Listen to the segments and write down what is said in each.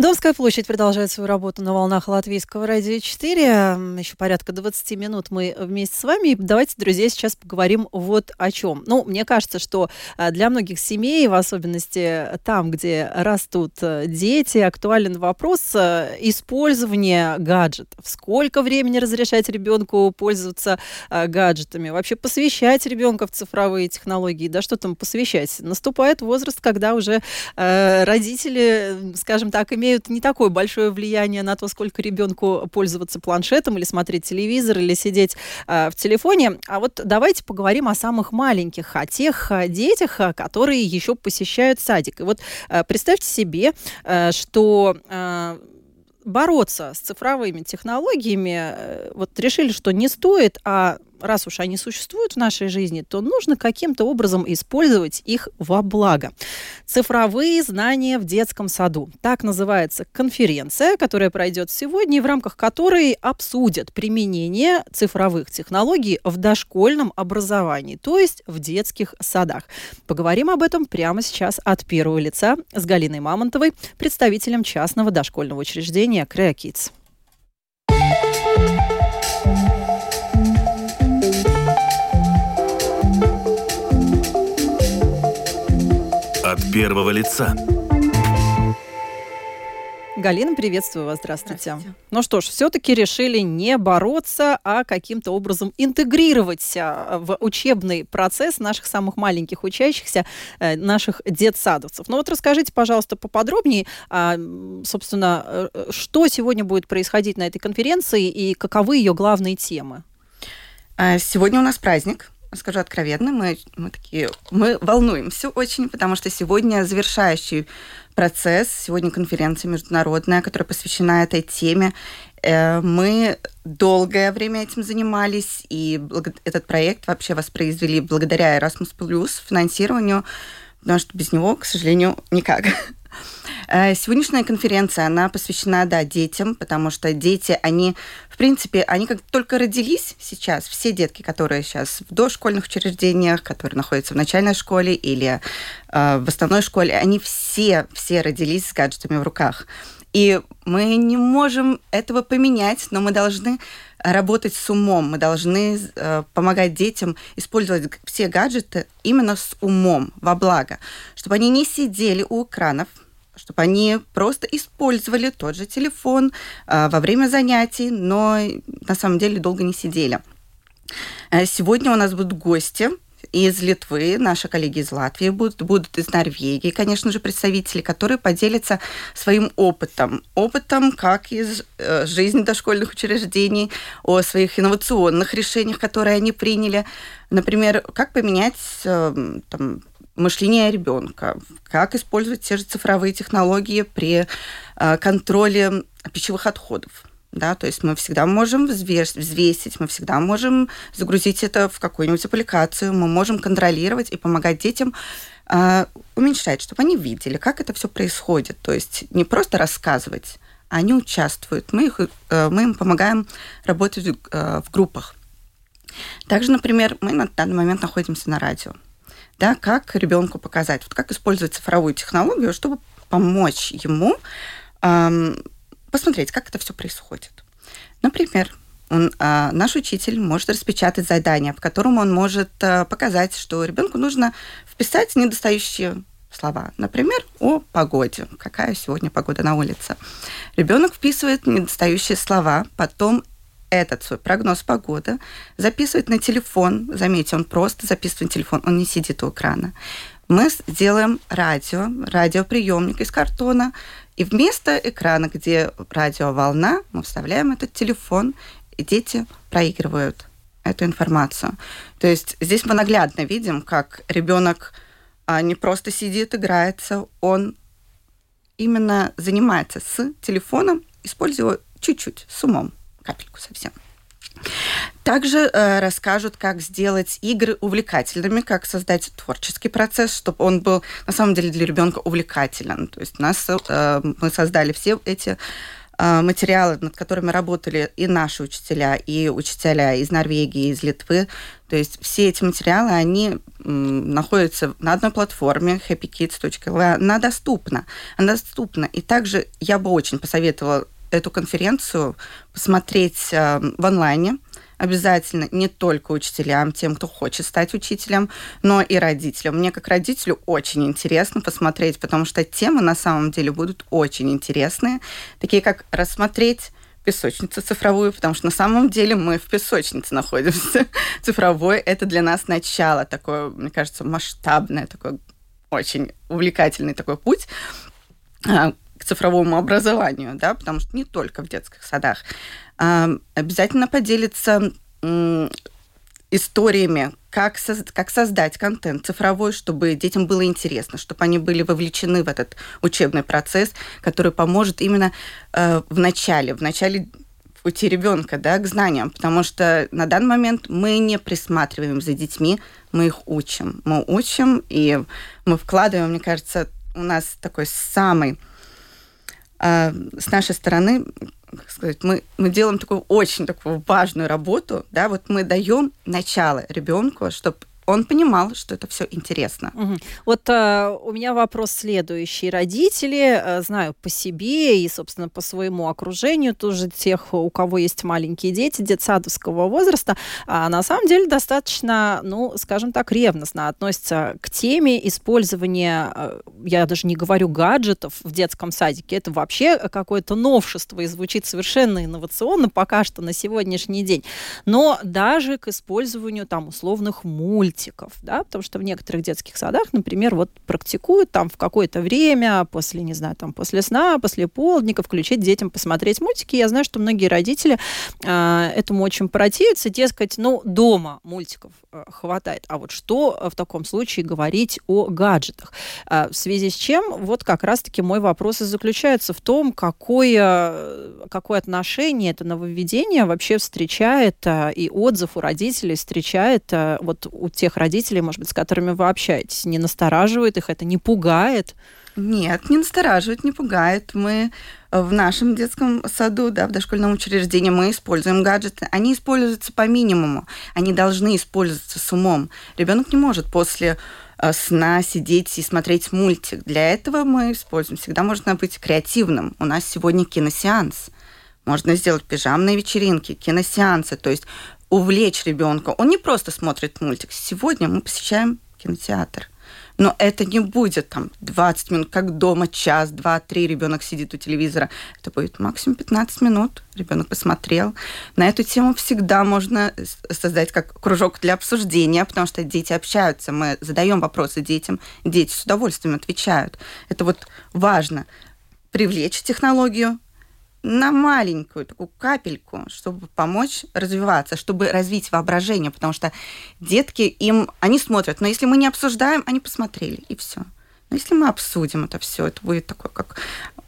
Домская площадь продолжает свою работу на волнах Латвийского радио 4. Еще порядка 20 минут мы вместе с вами. Давайте, друзья, сейчас поговорим вот о чем. Ну, мне кажется, что а, для многих семей, в особенности там, где растут э, дети, актуален вопрос э, использования гаджетов. Сколько времени разрешать ребенку пользоваться э, гаджетами? Вообще посвящать ребенка в цифровые технологии? Да что там посвящать? Наступает возраст, когда уже родители, скажем так, имеют имеют не такое большое влияние на то, сколько ребенку пользоваться планшетом или смотреть телевизор или сидеть э, в телефоне. А вот давайте поговорим о самых маленьких, о тех э, детях, э, которые еще посещают садик. И вот э, представьте себе, э, что э, бороться с цифровыми технологиями, э, вот решили, что не стоит, а раз уж они существуют в нашей жизни, то нужно каким-то образом использовать их во благо. Цифровые знания в детском саду. Так называется конференция, которая пройдет сегодня, в рамках которой обсудят применение цифровых технологий в дошкольном образовании, то есть в детских садах. Поговорим об этом прямо сейчас от первого лица с Галиной Мамонтовой, представителем частного дошкольного учреждения Креа Kids. от первого лица. Галина, приветствую вас, здравствуйте. здравствуйте. Ну что ж, все-таки решили не бороться, а каким-то образом интегрировать а, в учебный процесс наших самых маленьких учащихся, э, наших детсадовцев. Ну вот расскажите, пожалуйста, поподробнее, а, собственно, э, что сегодня будет происходить на этой конференции и каковы ее главные темы? Сегодня у нас праздник, скажу откровенно, мы, мы такие, мы волнуемся очень, потому что сегодня завершающий процесс, сегодня конференция международная, которая посвящена этой теме. Э, мы долгое время этим занимались, и этот проект вообще воспроизвели благодаря Erasmus+, финансированию, потому что без него, к сожалению, никак. Э, сегодняшняя конференция, она посвящена, да, детям, потому что дети, они, в принципе, они как только родились сейчас, все детки, которые сейчас в дошкольных учреждениях, которые находятся в начальной школе или э, в основной школе, они все, все родились с гаджетами в руках. И мы не можем этого поменять, но мы должны работать с умом, мы должны э, помогать детям использовать все гаджеты именно с умом, во благо, чтобы они не сидели у экранов, чтобы они просто использовали тот же телефон э, во время занятий, но на самом деле долго не сидели. Э, сегодня у нас будут гости из Литвы, наши коллеги из Латвии будут, будут из Норвегии, конечно же, представители, которые поделятся своим опытом. Опытом как из э, жизни дошкольных учреждений, о своих инновационных решениях, которые они приняли. Например, как поменять э, там, мышление ребенка, как использовать те же цифровые технологии при э, контроле пищевых отходов. Да, то есть мы всегда можем взвесить, мы всегда можем загрузить это в какую-нибудь аппликацию, мы можем контролировать и помогать детям э, уменьшать, чтобы они видели, как это все происходит. То есть не просто рассказывать, а они участвуют. Мы, их, э, мы им помогаем работать э, в группах. Также, например, мы на данный момент находимся на радио да, как ребенку показать, вот как использовать цифровую технологию, чтобы помочь ему эм, посмотреть, как это все происходит. Например, он, э, наш учитель может распечатать задание, в котором он может э, показать, что ребенку нужно вписать недостающие слова. Например, о погоде. Какая сегодня погода на улице. Ребенок вписывает недостающие слова, потом этот свой прогноз погоды, записывает на телефон. Заметьте, он просто записывает на телефон, он не сидит у экрана. Мы сделаем радио, радиоприемник из картона, и вместо экрана, где радиоволна, мы вставляем этот телефон, и дети проигрывают эту информацию. То есть здесь мы наглядно видим, как ребенок а, не просто сидит, играется, он именно занимается с телефоном, используя чуть-чуть, с умом капельку совсем. Также э, расскажут, как сделать игры увлекательными, как создать творческий процесс, чтобы он был на самом деле для ребенка увлекателен. То есть нас э, мы создали все эти а, материалы, над которыми работали и наши учителя, и учителя из Норвегии, из Литвы. То есть все эти материалы, они находятся на одной платформе happykids.lv. Она доступна. Она доступна. И также я бы очень посоветовала эту конференцию посмотреть а, в онлайне обязательно не только учителям, тем, кто хочет стать учителем, но и родителям. Мне как родителю очень интересно посмотреть, потому что темы на самом деле будут очень интересные, такие как рассмотреть песочницу цифровую, потому что на самом деле мы в песочнице находимся. Цифровой – это для нас начало, такое, мне кажется, масштабное, такое очень увлекательный такой путь а, к цифровому образованию, да, потому что не только в детских садах обязательно поделиться историями, как, соз- как создать контент цифровой, чтобы детям было интересно, чтобы они были вовлечены в этот учебный процесс, который поможет именно э, в начале, в начале пути ребенка да, к знаниям, потому что на данный момент мы не присматриваем за детьми, мы их учим. Мы учим, и мы вкладываем, мне кажется, у нас такой самый с нашей стороны как сказать, мы, мы делаем такую очень такую важную работу, да, вот мы даем начало ребенку, чтобы он понимал, что это все интересно. Угу. Вот э, у меня вопрос следующий. Родители, э, знаю по себе и, собственно, по своему окружению, тоже тех, у кого есть маленькие дети детсадовского возраста, э, на самом деле достаточно, ну, скажем так, ревностно относятся к теме использования, э, я даже не говорю гаджетов в детском садике, это вообще какое-то новшество и звучит совершенно инновационно пока что на сегодняшний день. Но даже к использованию там условных мультиков, мультиков, да, потому что в некоторых детских садах, например, вот практикуют там в какое-то время, после, не знаю, там после сна, после полдника включить детям посмотреть мультики. Я знаю, что многие родители э, этому очень противятся, дескать, ну, дома мультиков э, хватает. А вот что в таком случае говорить о гаджетах? Э, в связи с чем, вот как раз-таки мой вопрос и заключается в том, какое, какое отношение это нововведение вообще встречает э, и отзыв у родителей встречает э, вот у тех родителей, может быть, с которыми вы общаетесь? Не настораживает их это, не пугает? Нет, не настораживает, не пугает. Мы в нашем детском саду, да, в дошкольном учреждении мы используем гаджеты. Они используются по минимуму. Они должны использоваться с умом. Ребенок не может после э, сна сидеть и смотреть мультик. Для этого мы используем. Всегда можно быть креативным. У нас сегодня киносеанс. Можно сделать пижамные вечеринки, киносеансы. То есть увлечь ребенка. Он не просто смотрит мультик. Сегодня мы посещаем кинотеатр. Но это не будет там 20 минут, как дома, час, два, три ребенок сидит у телевизора. Это будет максимум 15 минут. Ребенок посмотрел. На эту тему всегда можно создать как кружок для обсуждения, потому что дети общаются. Мы задаем вопросы детям, дети с удовольствием отвечают. Это вот важно привлечь технологию, на маленькую такую капельку, чтобы помочь развиваться, чтобы развить воображение, потому что детки им, они смотрят, но если мы не обсуждаем, они посмотрели, и все. Но если мы обсудим это все, это будет такое, как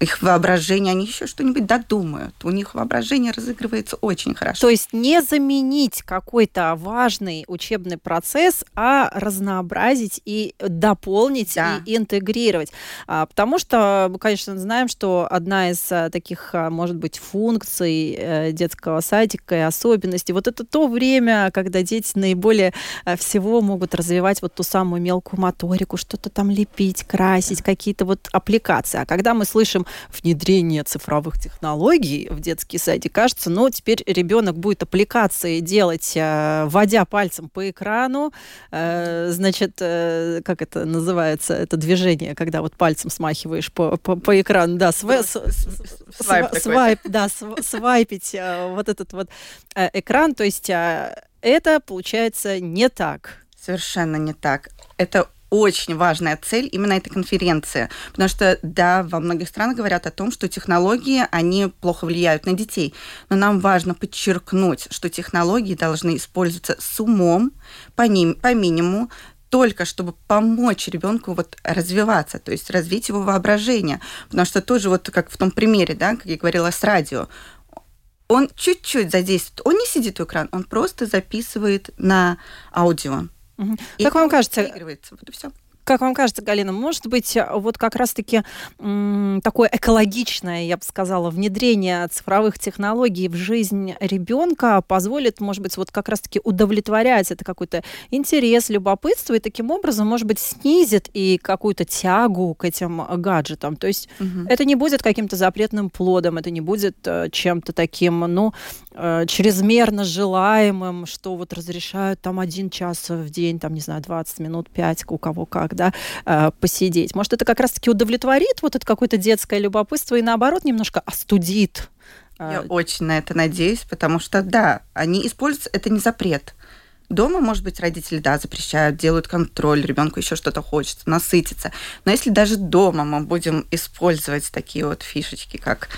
их воображение, они еще что-нибудь додумают. У них воображение разыгрывается очень хорошо. То есть не заменить какой-то важный учебный процесс, а разнообразить и дополнить да. и интегрировать. А, потому что мы, конечно, знаем, что одна из а, таких, а, может быть, функций э, детского садика и особенностей, вот это то время, когда дети наиболее всего могут развивать вот ту самую мелкую моторику, что-то там лепить, красить, какие-то вот аппликации. А когда мы слышим внедрение цифровых технологий в детский садик, кажется, ну, теперь ребенок будет аппликации делать, э, вводя пальцем по экрану, э, значит, э, как это называется, это движение, когда вот пальцем смахиваешь по, по, по экрану, да, с, свайп, свайп, да, свайпить вот этот вот экран, то есть это получается не так. Совершенно не так. Это очень важная цель именно этой конференции. Потому что, да, во многих странах говорят о том, что технологии, они плохо влияют на детей. Но нам важно подчеркнуть, что технологии должны использоваться с умом, по, ним, по минимуму, только чтобы помочь ребенку вот развиваться, то есть развить его воображение. Потому что тоже вот как в том примере, да, как я говорила с радио, он чуть-чуть задействует, он не сидит у экрана, он просто записывает на аудио. Угу. Как вам кажется, вот и все Как вам кажется, Галина, может быть, вот как раз-таки такое экологичное, я бы сказала, внедрение цифровых технологий в жизнь ребенка позволит, может быть, вот как раз-таки удовлетворять это какой-то интерес, любопытство, и таким образом, может быть, снизит и какую-то тягу к этим гаджетам. То есть угу. это не будет каким-то запретным плодом, это не будет э, чем-то таким, ну, э, чрезмерно желаемым, что вот разрешают там один час в день, там, не знаю, 20 минут, 5, у кого как, да, э, посидеть. Может, это как раз-таки удовлетворит вот это какое-то детское любопытство и, наоборот, немножко остудит я очень на это надеюсь, потому что, да, они используются, это не запрет. Дома, может быть, родители, да, запрещают, делают контроль, ребенку еще что-то хочется, насытиться. Но если даже дома мы будем использовать такие вот фишечки, как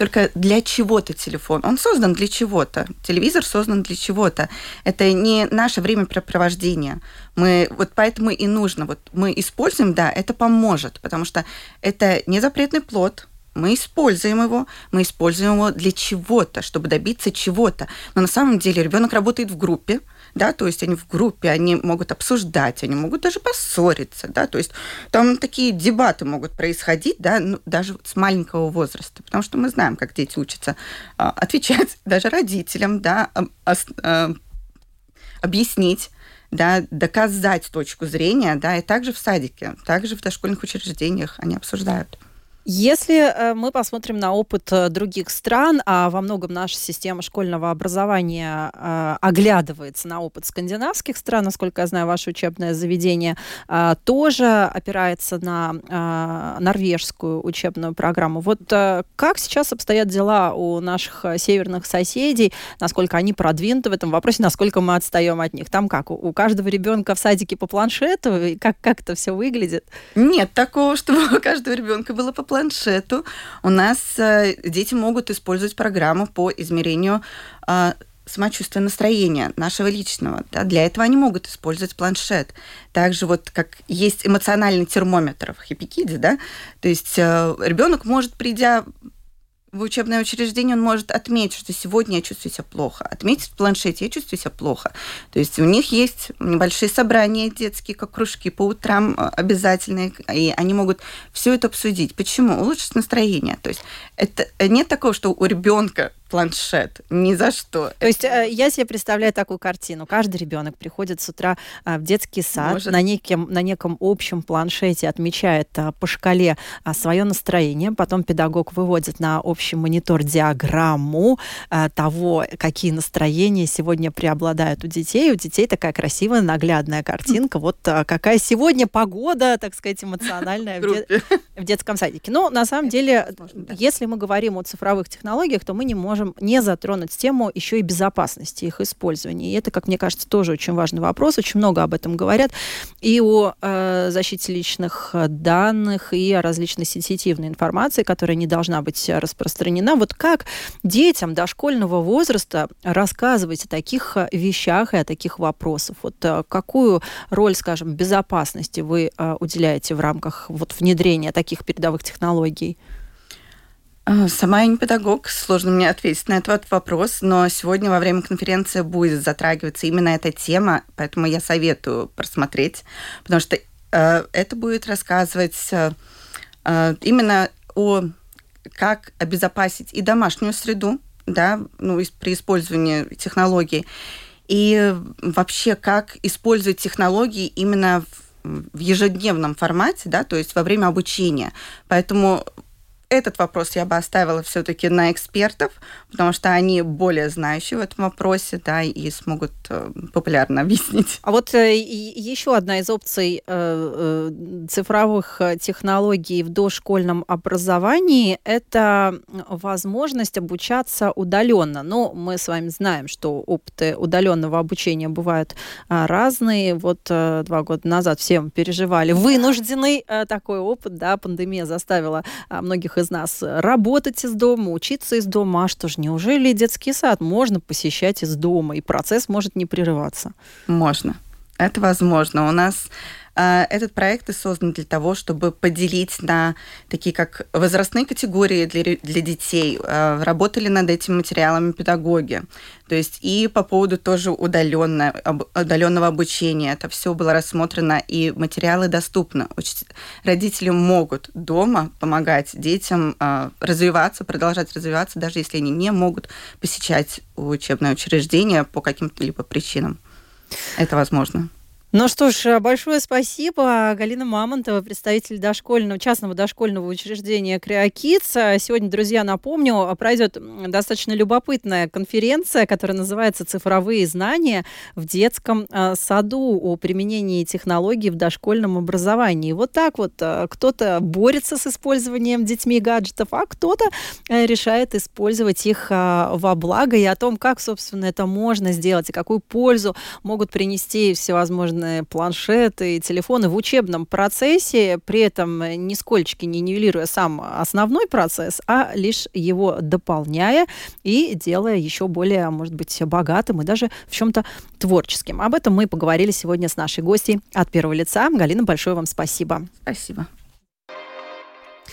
только для чего-то телефон. Он создан для чего-то. Телевизор создан для чего-то. Это не наше времяпрепровождение. Мы, вот поэтому и нужно. Вот мы используем, да, это поможет, потому что это не запретный плод, мы используем его, мы используем его для чего-то, чтобы добиться чего-то. Но на самом деле ребенок работает в группе, да, то есть они в группе, они могут обсуждать, они могут даже поссориться, да, то есть там такие дебаты могут происходить, да, ну, даже с маленького возраста, потому что мы знаем, как дети учатся а, отвечать даже родителям, да, объяснить, да, доказать точку зрения, да, и также в садике, также в дошкольных учреждениях они обсуждают. Если э, мы посмотрим на опыт э, других стран, а во многом наша система школьного образования э, оглядывается на опыт скандинавских стран, насколько я знаю, ваше учебное заведение тоже опирается на норвежскую учебную программу. Вот как сейчас обстоят дела у наших северных соседей, насколько они продвинуты в этом вопросе, насколько мы отстаем от них? Там как, у каждого ребенка в садике по планшету, как, как это все выглядит? Нет такого, чтобы у каждого ребенка было по планшету у нас э, дети могут использовать программу по измерению э, самочувствия настроения нашего личного. Да? Для этого они могут использовать планшет. Также вот как есть эмоциональный термометр в Хипикиде, да, то есть э, ребенок может, придя в учебное учреждение, он может отметить, что сегодня я чувствую себя плохо. Отметить в планшете, я чувствую себя плохо. То есть у них есть небольшие собрания детские, как кружки по утрам э, обязательные, и они могут все это обсудить. Почему? Улучшить настроение. То есть это нет такого, что у ребенка планшет. Ни за что. То есть э, я себе представляю такую картину. Каждый ребенок приходит с утра э, в детский сад, Может. на, неким, на неком общем планшете отмечает э, по шкале свое настроение, потом педагог выводит на общий монитор диаграмму того, какие настроения сегодня преобладают у детей. У детей такая красивая, наглядная картинка. Вот какая сегодня погода, так сказать, эмоциональная в, де- в детском садике. Но на самом деле, если мы говорим о цифровых технологиях, то мы не можем можем не затронуть тему еще и безопасности их использования. И это, как мне кажется, тоже очень важный вопрос. Очень много об этом говорят. И о э, защите личных данных, и о различной сенситивной информации, которая не должна быть распространена. Вот как детям дошкольного возраста рассказывать о таких вещах и о таких вопросах? Вот э, какую роль, скажем, безопасности вы э, уделяете в рамках вот, внедрения таких передовых технологий? А, сама я не педагог, сложно мне ответить на этот вопрос, но сегодня во время конференции будет затрагиваться именно эта тема, поэтому я советую просмотреть, потому что э, это будет рассказывать э, э, именно о как обезопасить и домашнюю среду, да, ну, при использовании технологий, и вообще как использовать технологии именно в, в ежедневном формате, да, то есть во время обучения. Поэтому этот вопрос я бы оставила все-таки на экспертов, потому что они более знающие в этом вопросе, да, и смогут э, популярно объяснить. А вот э, еще одна из опций э, цифровых технологий в дошкольном образовании – это возможность обучаться удаленно. Но мы с вами знаем, что опыты удаленного обучения бывают разные. Вот два года назад все переживали вынужденный такой опыт, да, пандемия заставила многих из нас работать из дома, учиться из дома. А что ж, неужели детский сад можно посещать из дома, и процесс может не прерываться? Можно. Это возможно. У нас этот проект и создан для того, чтобы поделить на такие как возрастные категории для, для детей. А, работали над этими материалами педагоги. То есть и по поводу тоже удаленного, удаленного обучения. Это все было рассмотрено, и материалы доступны. Родители могут дома помогать детям а, развиваться, продолжать развиваться, даже если они не могут посещать учебное учреждение по каким-то либо причинам. Это возможно. Ну что ж, большое спасибо. Галина Мамонтова, представитель дошкольного, частного дошкольного учреждения Криокидс. Сегодня, друзья, напомню, пройдет достаточно любопытная конференция, которая называется «Цифровые знания в детском э, саду» о применении технологий в дошкольном образовании. Вот так вот э, кто-то борется с использованием детьми гаджетов, а кто-то э, решает использовать их во благо и о том, как, собственно, это можно сделать и какую пользу могут принести всевозможные разные планшеты телефоны в учебном процессе, при этом нисколько не нивелируя сам основной процесс, а лишь его дополняя и делая еще более, может быть, богатым и даже в чем-то творческим. Об этом мы поговорили сегодня с нашей гостьей от первого лица. Галина, большое вам спасибо. Спасибо.